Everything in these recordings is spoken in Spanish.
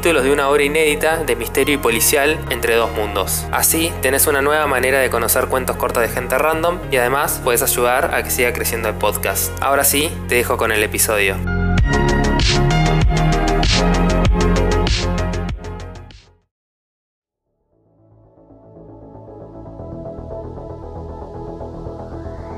de una obra inédita de misterio y policial entre dos mundos. Así tenés una nueva manera de conocer cuentos cortos de gente random y además puedes ayudar a que siga creciendo el podcast. Ahora sí, te dejo con el episodio.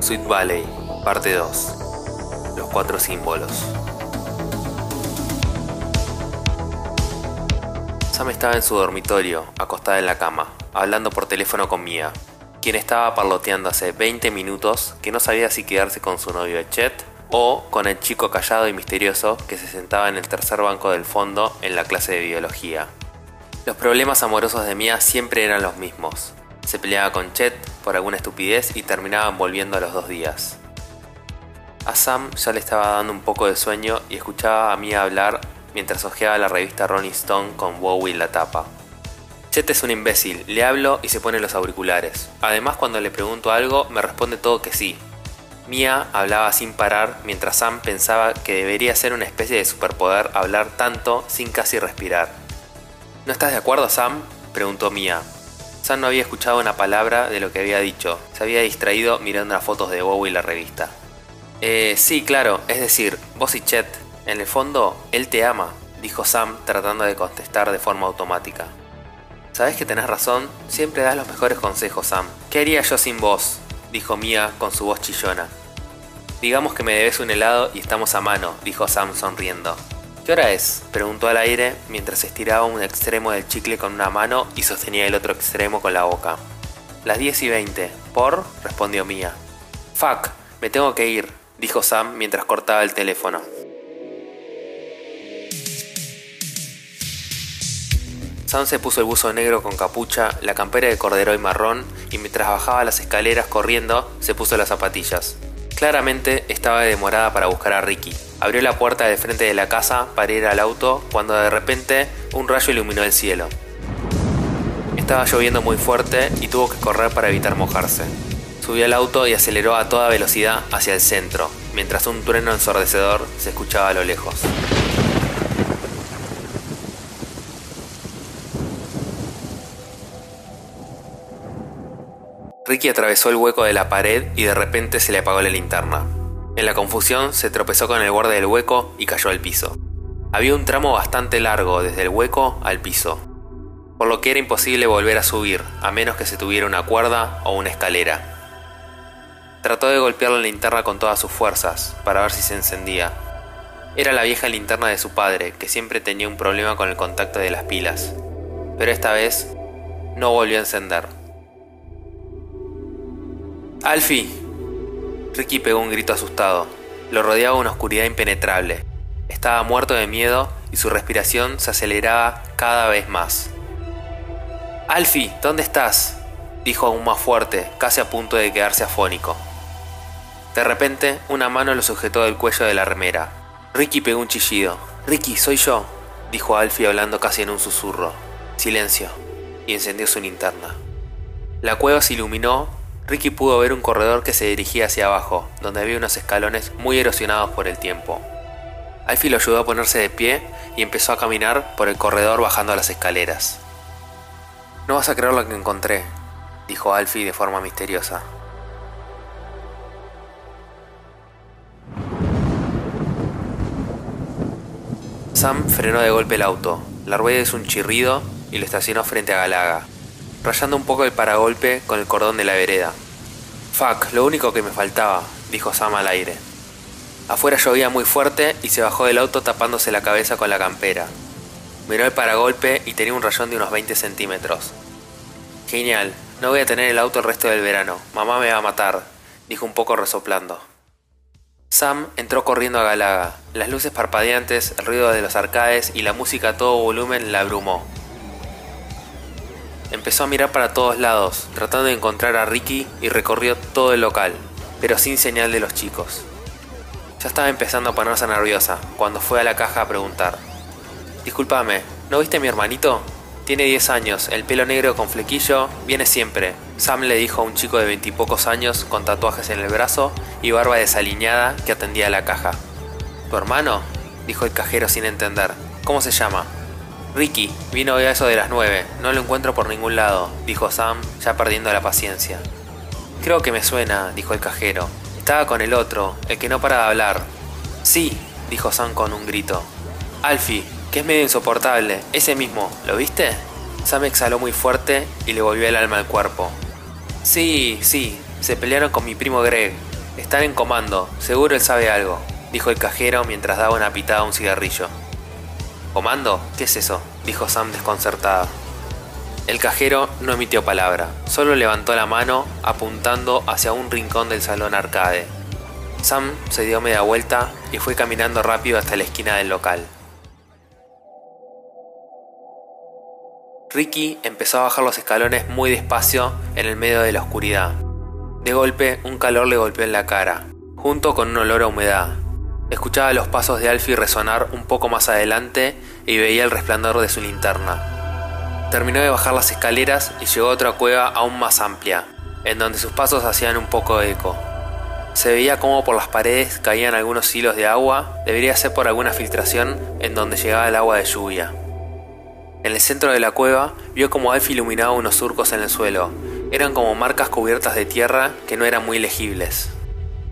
Sweet Valley, parte 2. Los cuatro símbolos. Sam estaba en su dormitorio, acostada en la cama, hablando por teléfono con Mia, quien estaba parloteando hace 20 minutos que no sabía si quedarse con su novio Chet o con el chico callado y misterioso que se sentaba en el tercer banco del fondo en la clase de biología. Los problemas amorosos de Mia siempre eran los mismos. Se peleaba con Chet por alguna estupidez y terminaban volviendo a los dos días. A Sam ya le estaba dando un poco de sueño y escuchaba a Mia hablar mientras hojeaba la revista Rolling Stone con Bowie en la tapa. Chet es un imbécil, le hablo y se pone los auriculares. Además, cuando le pregunto algo, me responde todo que sí. Mia hablaba sin parar mientras Sam pensaba que debería ser una especie de superpoder hablar tanto sin casi respirar. ¿No estás de acuerdo, Sam? preguntó Mia. Sam no había escuchado una palabra de lo que había dicho, se había distraído mirando las fotos de Bowie en la revista. Eh, sí, claro, es decir, vos y Chet, en el fondo, él te ama, dijo Sam tratando de contestar de forma automática. Sabes que tenés razón, siempre das los mejores consejos, Sam. ¿Qué haría yo sin vos? dijo Mia con su voz chillona. Digamos que me debes un helado y estamos a mano, dijo Sam sonriendo. ¿Qué hora es? preguntó al aire mientras estiraba un extremo del chicle con una mano y sostenía el otro extremo con la boca. Las 10 y 20. ¿Por? respondió Mia. Fuck, me tengo que ir, dijo Sam mientras cortaba el teléfono. Se puso el buzo negro con capucha, la campera de corderoy marrón y mientras bajaba las escaleras corriendo se puso las zapatillas. Claramente estaba demorada para buscar a Ricky. Abrió la puerta de frente de la casa para ir al auto cuando de repente un rayo iluminó el cielo. Estaba lloviendo muy fuerte y tuvo que correr para evitar mojarse. Subió al auto y aceleró a toda velocidad hacia el centro, mientras un trueno ensordecedor se escuchaba a lo lejos. Ricky atravesó el hueco de la pared y de repente se le apagó la linterna. En la confusión se tropezó con el borde del hueco y cayó al piso. Había un tramo bastante largo desde el hueco al piso, por lo que era imposible volver a subir a menos que se tuviera una cuerda o una escalera. Trató de golpear la linterna con todas sus fuerzas para ver si se encendía. Era la vieja linterna de su padre, que siempre tenía un problema con el contacto de las pilas, pero esta vez no volvió a encender. Alfie. Ricky pegó un grito asustado. Lo rodeaba una oscuridad impenetrable. Estaba muerto de miedo y su respiración se aceleraba cada vez más. Alfie, ¿dónde estás? dijo aún más fuerte, casi a punto de quedarse afónico. De repente, una mano lo sujetó del cuello de la remera. Ricky pegó un chillido. Ricky, soy yo, dijo Alfie hablando casi en un susurro. Silencio. Y encendió su linterna. La cueva se iluminó Ricky pudo ver un corredor que se dirigía hacia abajo, donde había unos escalones muy erosionados por el tiempo. Alfie lo ayudó a ponerse de pie y empezó a caminar por el corredor bajando las escaleras. No vas a creer lo que encontré, dijo Alfie de forma misteriosa. Sam frenó de golpe el auto, la rueda hizo un chirrido y lo estacionó frente a Galaga, rayando un poco el paragolpe con el cordón de la vereda. Fuck, lo único que me faltaba, dijo Sam al aire. Afuera llovía muy fuerte y se bajó del auto tapándose la cabeza con la campera. Miró el paragolpe y tenía un rayón de unos 20 centímetros. Genial, no voy a tener el auto el resto del verano, mamá me va a matar, dijo un poco resoplando. Sam entró corriendo a Galaga. Las luces parpadeantes, el ruido de los arcades y la música a todo volumen la abrumó. Empezó a mirar para todos lados, tratando de encontrar a Ricky y recorrió todo el local, pero sin señal de los chicos. Ya estaba empezando a ponerse nerviosa cuando fue a la caja a preguntar. Disculpame, ¿no viste a mi hermanito? Tiene 10 años, el pelo negro con flequillo, viene siempre. Sam le dijo a un chico de veintipocos años con tatuajes en el brazo y barba desaliñada que atendía la caja. ¿Tu hermano? dijo el cajero sin entender. ¿Cómo se llama? Ricky, vino a eso de las 9, no lo encuentro por ningún lado, dijo Sam, ya perdiendo la paciencia. Creo que me suena, dijo el cajero. Estaba con el otro, el que no para de hablar. Sí, dijo Sam con un grito. Alfie, que es medio insoportable. Ese mismo, ¿lo viste? Sam exhaló muy fuerte y le volvió el alma al cuerpo. Sí, sí, se pelearon con mi primo Greg. Están en comando, seguro él sabe algo, dijo el cajero mientras daba una pitada a un cigarrillo. ¿Comando? ¿Qué es eso? dijo Sam desconcertada. El cajero no emitió palabra, solo levantó la mano apuntando hacia un rincón del salón arcade. Sam se dio media vuelta y fue caminando rápido hasta la esquina del local. Ricky empezó a bajar los escalones muy despacio en el medio de la oscuridad. De golpe, un calor le golpeó en la cara, junto con un olor a humedad. Escuchaba los pasos de Alfie resonar un poco más adelante y veía el resplandor de su linterna. Terminó de bajar las escaleras y llegó a otra cueva aún más amplia, en donde sus pasos hacían un poco de eco. Se veía como por las paredes caían algunos hilos de agua, debería ser por alguna filtración en donde llegaba el agua de lluvia. En el centro de la cueva vio como Alfie iluminaba unos surcos en el suelo. Eran como marcas cubiertas de tierra que no eran muy legibles.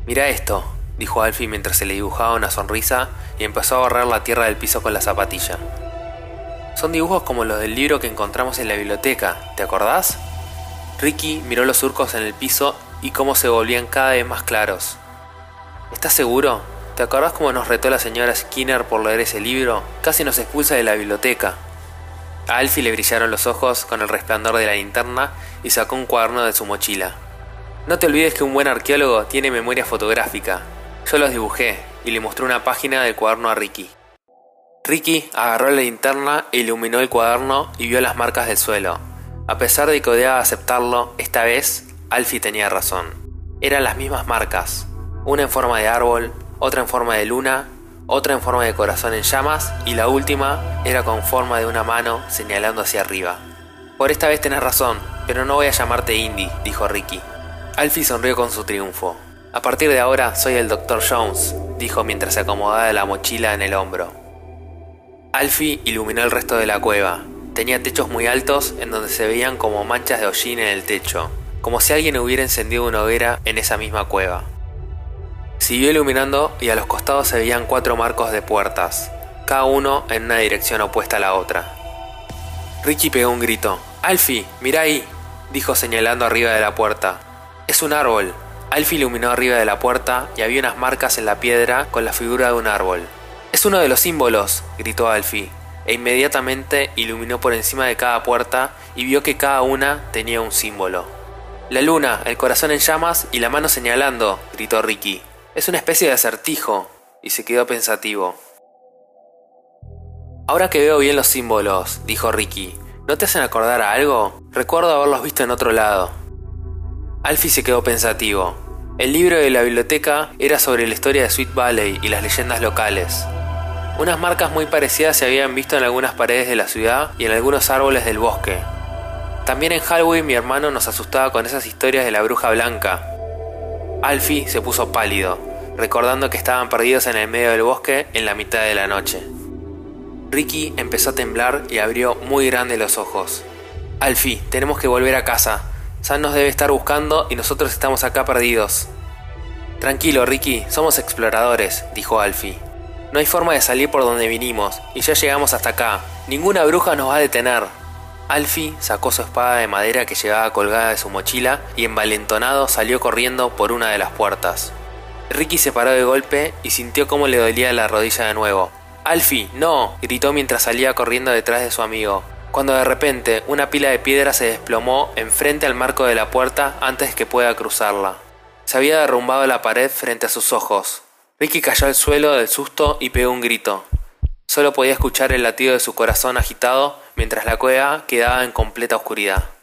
Mira esto, dijo Alfie mientras se le dibujaba una sonrisa y empezó a barrer la tierra del piso con la zapatilla. Son dibujos como los del libro que encontramos en la biblioteca, ¿te acordás? Ricky miró los surcos en el piso y cómo se volvían cada vez más claros. ¿Estás seguro? ¿Te acordás cómo nos retó la señora Skinner por leer ese libro? Casi nos expulsa de la biblioteca. A Alfie le brillaron los ojos con el resplandor de la linterna y sacó un cuaderno de su mochila. No te olvides que un buen arqueólogo tiene memoria fotográfica. Yo los dibujé y le mostró una página del cuaderno a Ricky. Ricky agarró la linterna e iluminó el cuaderno y vio las marcas del suelo. A pesar de que odiaba aceptarlo, esta vez Alfie tenía razón. Eran las mismas marcas, una en forma de árbol, otra en forma de luna otra en forma de corazón en llamas y la última era con forma de una mano señalando hacia arriba. Por esta vez tenés razón, pero no voy a llamarte Indy, dijo Ricky. Alfie sonrió con su triunfo. A partir de ahora soy el Dr. Jones, dijo mientras se acomodaba la mochila en el hombro. Alfie iluminó el resto de la cueva. Tenía techos muy altos en donde se veían como manchas de hollín en el techo, como si alguien hubiera encendido una hoguera en esa misma cueva. Siguió iluminando y a los costados se veían cuatro marcos de puertas, cada uno en una dirección opuesta a la otra. Ricky pegó un grito. Alfie, mira ahí, dijo señalando arriba de la puerta. Es un árbol. Alfie iluminó arriba de la puerta y había unas marcas en la piedra con la figura de un árbol. Es uno de los símbolos, gritó Alfie, e inmediatamente iluminó por encima de cada puerta y vio que cada una tenía un símbolo. La luna, el corazón en llamas y la mano señalando, gritó Ricky. Es una especie de acertijo, y se quedó pensativo. Ahora que veo bien los símbolos, dijo Ricky, ¿no te hacen acordar a algo? Recuerdo haberlos visto en otro lado. Alfie se quedó pensativo. El libro de la biblioteca era sobre la historia de Sweet Valley y las leyendas locales. Unas marcas muy parecidas se habían visto en algunas paredes de la ciudad y en algunos árboles del bosque. También en Halloween mi hermano nos asustaba con esas historias de la bruja blanca, Alfie se puso pálido, recordando que estaban perdidos en el medio del bosque en la mitad de la noche. Ricky empezó a temblar y abrió muy grande los ojos. Alfie, tenemos que volver a casa. Sam nos debe estar buscando y nosotros estamos acá perdidos. Tranquilo, Ricky, somos exploradores, dijo Alfie. No hay forma de salir por donde vinimos, y ya llegamos hasta acá. Ninguna bruja nos va a detener. Alfie sacó su espada de madera que llevaba colgada de su mochila y envalentonado salió corriendo por una de las puertas. Ricky se paró de golpe y sintió cómo le dolía la rodilla de nuevo. Alfie, no, gritó mientras salía corriendo detrás de su amigo, cuando de repente una pila de piedra se desplomó enfrente al marco de la puerta antes que pueda cruzarla. Se había derrumbado la pared frente a sus ojos. Ricky cayó al suelo del susto y pegó un grito. Solo podía escuchar el latido de su corazón agitado mientras la cueva quedaba en completa oscuridad.